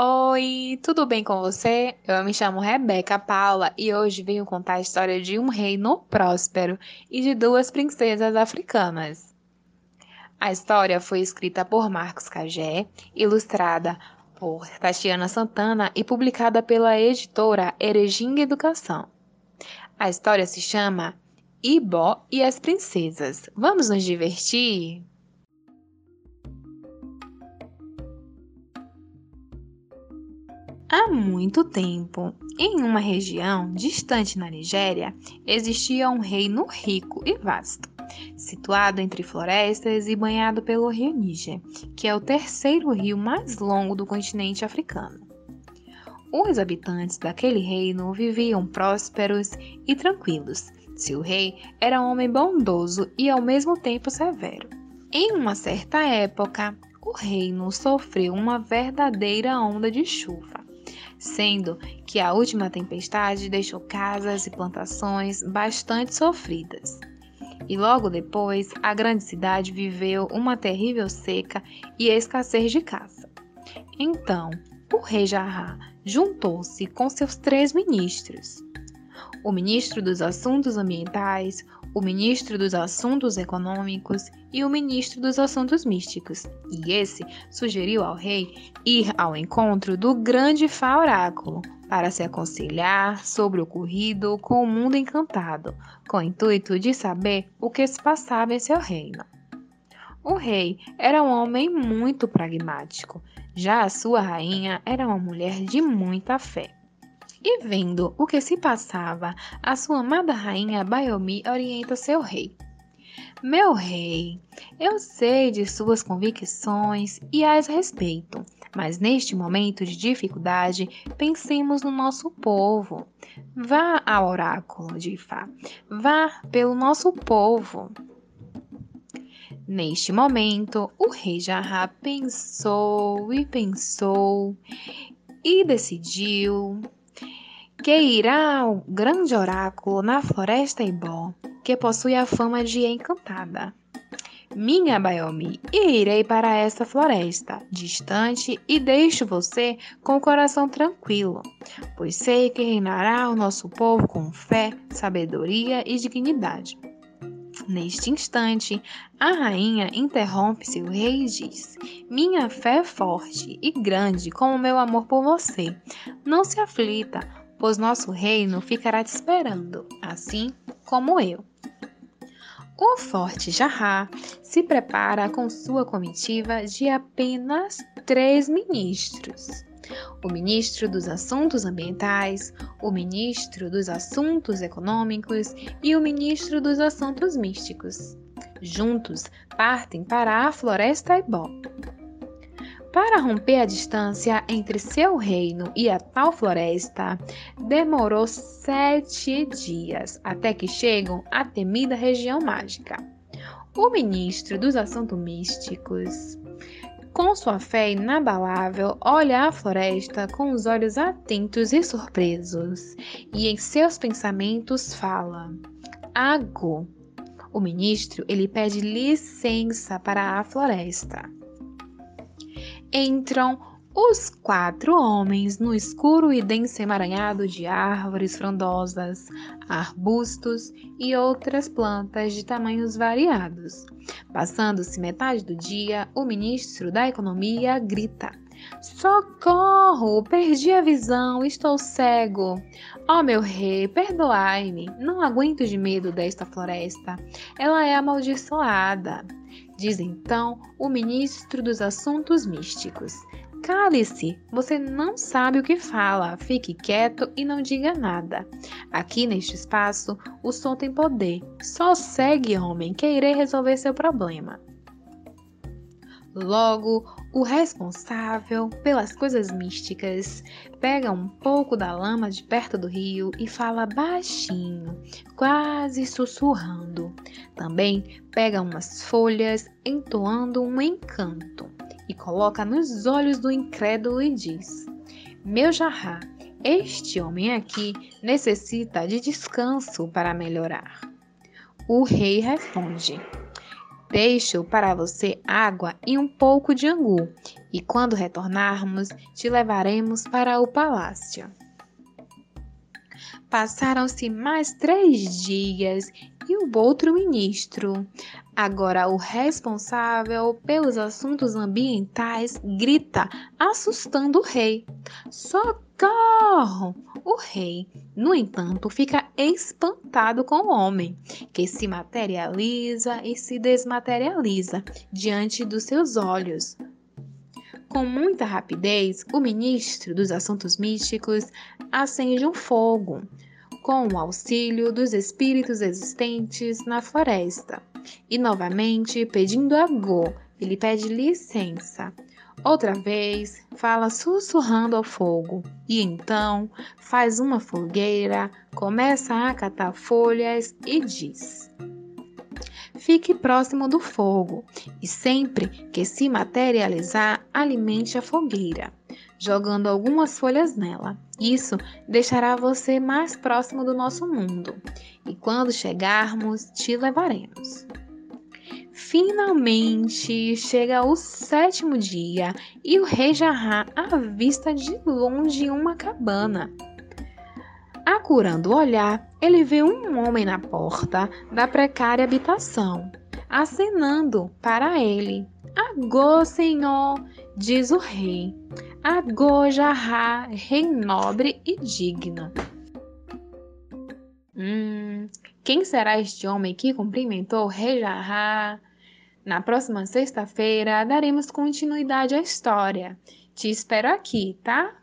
Oi, tudo bem com você? Eu me chamo Rebeca Paula e hoje venho contar a história de um reino próspero e de duas princesas africanas. A história foi escrita por Marcos Cagé, ilustrada por Tatiana Santana e publicada pela editora Erejinga Educação. A história se chama Ibó e as Princesas. Vamos nos divertir? Há muito tempo, em uma região distante na Nigéria, existia um reino rico e vasto, situado entre florestas e banhado pelo rio Níger, que é o terceiro rio mais longo do continente africano. Os habitantes daquele reino viviam prósperos e tranquilos. Seu rei era um homem bondoso e ao mesmo tempo severo. Em uma certa época, o reino sofreu uma verdadeira onda de chuva sendo que a última tempestade deixou casas e plantações bastante sofridas. E logo depois, a grande cidade viveu uma terrível seca e escassez de caça. Então, o rei Jarrá juntou-se com seus três ministros. O ministro dos Assuntos Ambientais, o ministro dos Assuntos Econômicos e o ministro dos Assuntos Místicos, e esse sugeriu ao rei ir ao encontro do grande Fá Oráculo para se aconselhar sobre o ocorrido com o mundo encantado, com o intuito de saber o que se passava em seu reino. O rei era um homem muito pragmático, já a sua rainha era uma mulher de muita fé. E vendo o que se passava, a sua amada rainha Bayomi orienta seu rei. Meu rei, eu sei de suas convicções e as respeito, mas neste momento de dificuldade, pensemos no nosso povo. Vá ao oráculo de Ifá, vá pelo nosso povo. Neste momento, o rei Jarrá pensou e pensou e decidiu que irá ao grande oráculo na floresta Ibó, que possui a fama de encantada. Minha Bayomi, irei para essa floresta distante e deixo você com o coração tranquilo, pois sei que reinará o nosso povo com fé, sabedoria e dignidade. Neste instante, a rainha interrompe seu rei e diz: Minha fé é forte e grande como meu amor por você. Não se aflita, pois nosso reino ficará te esperando, assim como eu. O forte Jarrá se prepara com sua comitiva de apenas três ministros: o ministro dos Assuntos Ambientais, o ministro dos Assuntos Econômicos e o ministro dos Assuntos Místicos. Juntos partem para a Floresta Ibó. Para romper a distância entre seu reino e a tal floresta, demorou sete dias até que chegam à temida região mágica. O ministro dos Assuntos Místicos, com sua fé inabalável, olha a floresta com os olhos atentos e surpresos, e em seus pensamentos fala: Ago. O ministro ele pede licença para a floresta entram os quatro homens no escuro e denso emaranhado de árvores frondosas, arbustos e outras plantas de tamanhos variados. Passando-se metade do dia, o ministro da Economia grita: Socorro! Perdi a visão, estou cego. Ó oh, meu rei, perdoai-me. Não aguento de medo desta floresta. Ela é amaldiçoada diz então o ministro dos Assuntos Místicos. Cale-se, você não sabe o que fala, fique quieto e não diga nada. Aqui neste espaço, o som tem poder. Só segue, homem, que irei resolver seu problema. Logo, o responsável pelas coisas místicas pega um pouco da lama de perto do rio e fala baixinho, quase sussurrando. Também pega umas folhas entoando um encanto e coloca nos olhos do incrédulo e diz: Meu jarrá, este homem aqui necessita de descanso para melhorar. O rei responde: Deixo para você água e um pouco de angu, e quando retornarmos, te levaremos para o palácio. Passaram-se mais três dias e o outro ministro, agora o responsável pelos assuntos ambientais, grita, assustando o rei: Socorro! O rei, no entanto, fica espantado com o homem, que se materializa e se desmaterializa diante dos seus olhos. Com muita rapidez, o ministro dos Assuntos Místicos acende um fogo, com o auxílio dos espíritos existentes na floresta. E novamente, pedindo a Go, ele pede licença. Outra vez, fala sussurrando ao fogo, e então faz uma fogueira, começa a catar folhas e diz: Fique próximo do fogo e sempre que se materializar, alimente a fogueira jogando algumas folhas nela. Isso deixará você mais próximo do nosso mundo, e quando chegarmos, te levaremos. Finalmente chega o sétimo dia e o rei Jarrá avista de longe uma cabana. Acurando o olhar, ele vê um homem na porta da precária habitação, acenando para ele. Agô, senhor, diz o rei. Agojará, rei nobre e digno. Hum, quem será este homem que cumprimentou o rei Jarrá? Na próxima sexta-feira daremos continuidade à história. Te espero aqui, tá?